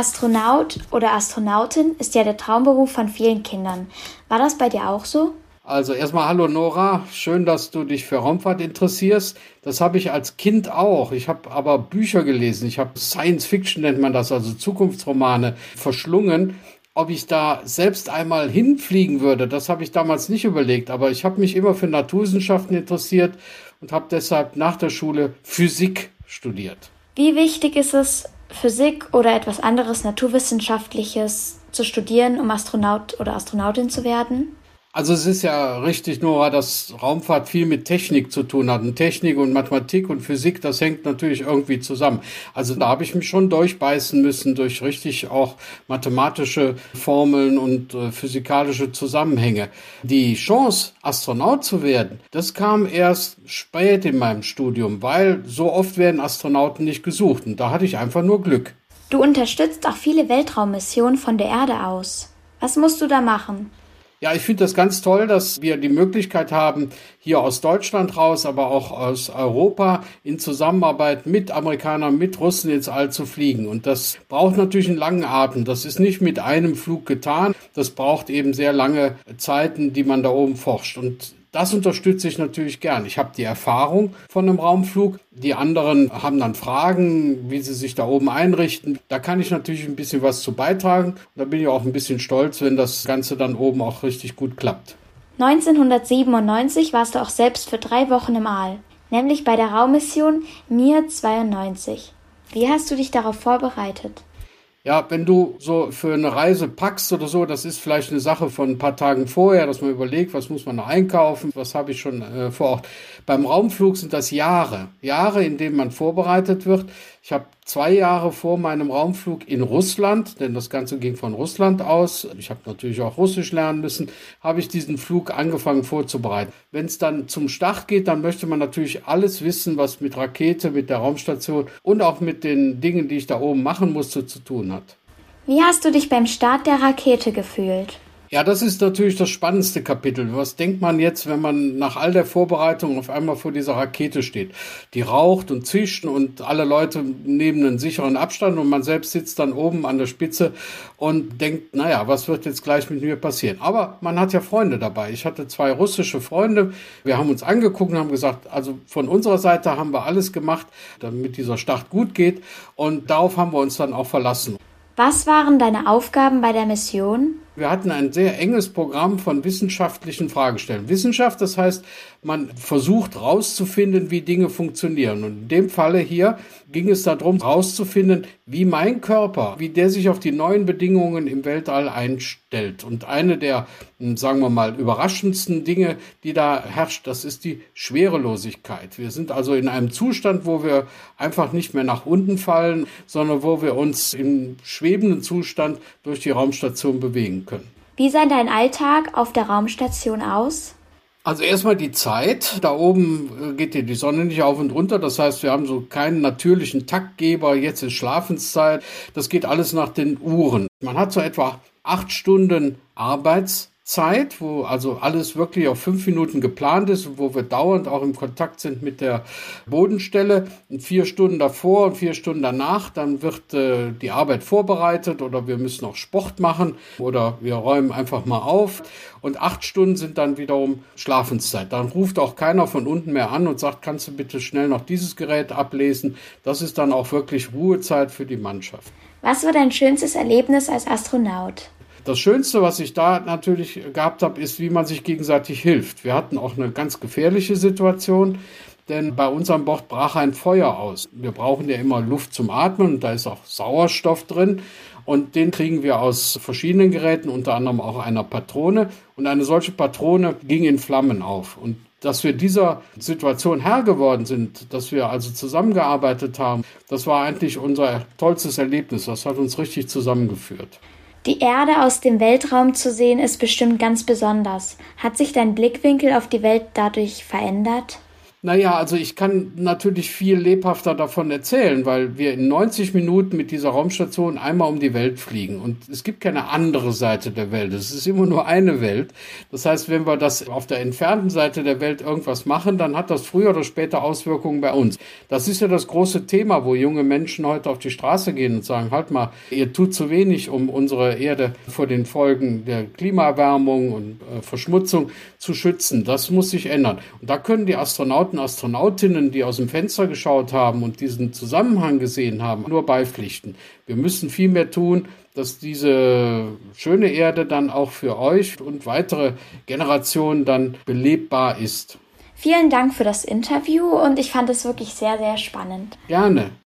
Astronaut oder Astronautin ist ja der Traumberuf von vielen Kindern. War das bei dir auch so? Also erstmal hallo Nora, schön, dass du dich für Raumfahrt interessierst. Das habe ich als Kind auch. Ich habe aber Bücher gelesen. Ich habe Science Fiction nennt man das, also Zukunftsromane verschlungen. Ob ich da selbst einmal hinfliegen würde, das habe ich damals nicht überlegt. Aber ich habe mich immer für Naturwissenschaften interessiert und habe deshalb nach der Schule Physik studiert. Wie wichtig ist es, Physik oder etwas anderes Naturwissenschaftliches zu studieren, um Astronaut oder Astronautin zu werden? Also es ist ja richtig, Nora, dass Raumfahrt viel mit Technik zu tun hat. Und Technik und Mathematik und Physik, das hängt natürlich irgendwie zusammen. Also da habe ich mich schon durchbeißen müssen durch richtig auch mathematische Formeln und äh, physikalische Zusammenhänge. Die Chance, Astronaut zu werden, das kam erst spät in meinem Studium, weil so oft werden Astronauten nicht gesucht. Und da hatte ich einfach nur Glück. Du unterstützt auch viele Weltraummissionen von der Erde aus. Was musst du da machen? Ja, ich finde das ganz toll, dass wir die Möglichkeit haben, hier aus Deutschland raus, aber auch aus Europa in Zusammenarbeit mit Amerikanern, mit Russen ins All zu fliegen. Und das braucht natürlich einen langen Atem. Das ist nicht mit einem Flug getan. Das braucht eben sehr lange Zeiten, die man da oben forscht. Und das unterstütze ich natürlich gern. Ich habe die Erfahrung von einem Raumflug. Die anderen haben dann Fragen, wie sie sich da oben einrichten. Da kann ich natürlich ein bisschen was zu beitragen. Da bin ich auch ein bisschen stolz, wenn das Ganze dann oben auch richtig gut klappt. 1997 warst du auch selbst für drei Wochen im All, nämlich bei der Raummission Mir 92. Wie hast du dich darauf vorbereitet? Ja, wenn du so für eine Reise packst oder so, das ist vielleicht eine Sache von ein paar Tagen vorher, dass man überlegt, was muss man noch einkaufen, was habe ich schon äh, vor Ort. Beim Raumflug sind das Jahre, Jahre, in denen man vorbereitet wird. Ich habe zwei Jahre vor meinem Raumflug in Russland, denn das Ganze ging von Russland aus, ich habe natürlich auch Russisch lernen müssen, habe ich diesen Flug angefangen vorzubereiten. Wenn es dann zum Start geht, dann möchte man natürlich alles wissen, was mit Rakete, mit der Raumstation und auch mit den Dingen, die ich da oben machen musste, zu tun hat. Wie hast du dich beim Start der Rakete gefühlt? Ja, das ist natürlich das spannendste Kapitel. Was denkt man jetzt, wenn man nach all der Vorbereitung auf einmal vor dieser Rakete steht? Die raucht und zischt und alle Leute nehmen einen sicheren Abstand und man selbst sitzt dann oben an der Spitze und denkt, naja, was wird jetzt gleich mit mir passieren? Aber man hat ja Freunde dabei. Ich hatte zwei russische Freunde. Wir haben uns angeguckt und haben gesagt, also von unserer Seite haben wir alles gemacht, damit dieser Start gut geht. Und darauf haben wir uns dann auch verlassen. Was waren deine Aufgaben bei der Mission? Wir hatten ein sehr enges Programm von wissenschaftlichen Fragestellungen. Wissenschaft, das heißt, man versucht herauszufinden, wie Dinge funktionieren. Und in dem Falle hier ging es darum, herauszufinden, wie mein Körper, wie der sich auf die neuen Bedingungen im Weltall einstellt. Und eine der, hm, sagen wir mal, überraschendsten Dinge, die da herrscht, das ist die Schwerelosigkeit. Wir sind also in einem Zustand, wo wir einfach nicht mehr nach unten fallen, sondern wo wir uns im schwebenden Zustand durch die Raumstation bewegen können. Wie sah dein Alltag auf der Raumstation aus? Also erstmal die Zeit. Da oben äh, geht dir die Sonne nicht auf und runter. Das heißt, wir haben so keinen natürlichen Taktgeber. Jetzt ist Schlafenszeit. Das geht alles nach den Uhren. Man hat so etwa acht Stunden Arbeitszeit. Zeit, wo also alles wirklich auf fünf Minuten geplant ist, wo wir dauernd auch im Kontakt sind mit der Bodenstelle. Und vier Stunden davor und vier Stunden danach, dann wird äh, die Arbeit vorbereitet oder wir müssen auch Sport machen oder wir räumen einfach mal auf. Und acht Stunden sind dann wiederum Schlafenszeit. Dann ruft auch keiner von unten mehr an und sagt, kannst du bitte schnell noch dieses Gerät ablesen. Das ist dann auch wirklich Ruhezeit für die Mannschaft. Was war dein schönstes Erlebnis als Astronaut? Das Schönste, was ich da natürlich gehabt habe, ist, wie man sich gegenseitig hilft. Wir hatten auch eine ganz gefährliche Situation, denn bei uns an Bord brach ein Feuer aus. Wir brauchen ja immer Luft zum Atmen und da ist auch Sauerstoff drin. Und den kriegen wir aus verschiedenen Geräten, unter anderem auch einer Patrone. Und eine solche Patrone ging in Flammen auf. Und dass wir dieser Situation Herr geworden sind, dass wir also zusammengearbeitet haben, das war eigentlich unser tollstes Erlebnis. Das hat uns richtig zusammengeführt. Die Erde aus dem Weltraum zu sehen ist bestimmt ganz besonders. Hat sich dein Blickwinkel auf die Welt dadurch verändert? Naja, also ich kann natürlich viel lebhafter davon erzählen, weil wir in 90 Minuten mit dieser Raumstation einmal um die Welt fliegen. Und es gibt keine andere Seite der Welt. Es ist immer nur eine Welt. Das heißt, wenn wir das auf der entfernten Seite der Welt irgendwas machen, dann hat das früher oder später Auswirkungen bei uns. Das ist ja das große Thema, wo junge Menschen heute auf die Straße gehen und sagen, halt mal, ihr tut zu wenig, um unsere Erde vor den Folgen der Klimaerwärmung und äh, Verschmutzung zu schützen. Das muss sich ändern. Und da können die Astronauten Astronauten, Astronautinnen, die aus dem Fenster geschaut haben und diesen Zusammenhang gesehen haben, nur beipflichten. Wir müssen viel mehr tun, dass diese schöne Erde dann auch für euch und weitere Generationen dann belebbar ist. Vielen Dank für das Interview und ich fand es wirklich sehr, sehr spannend. Gerne.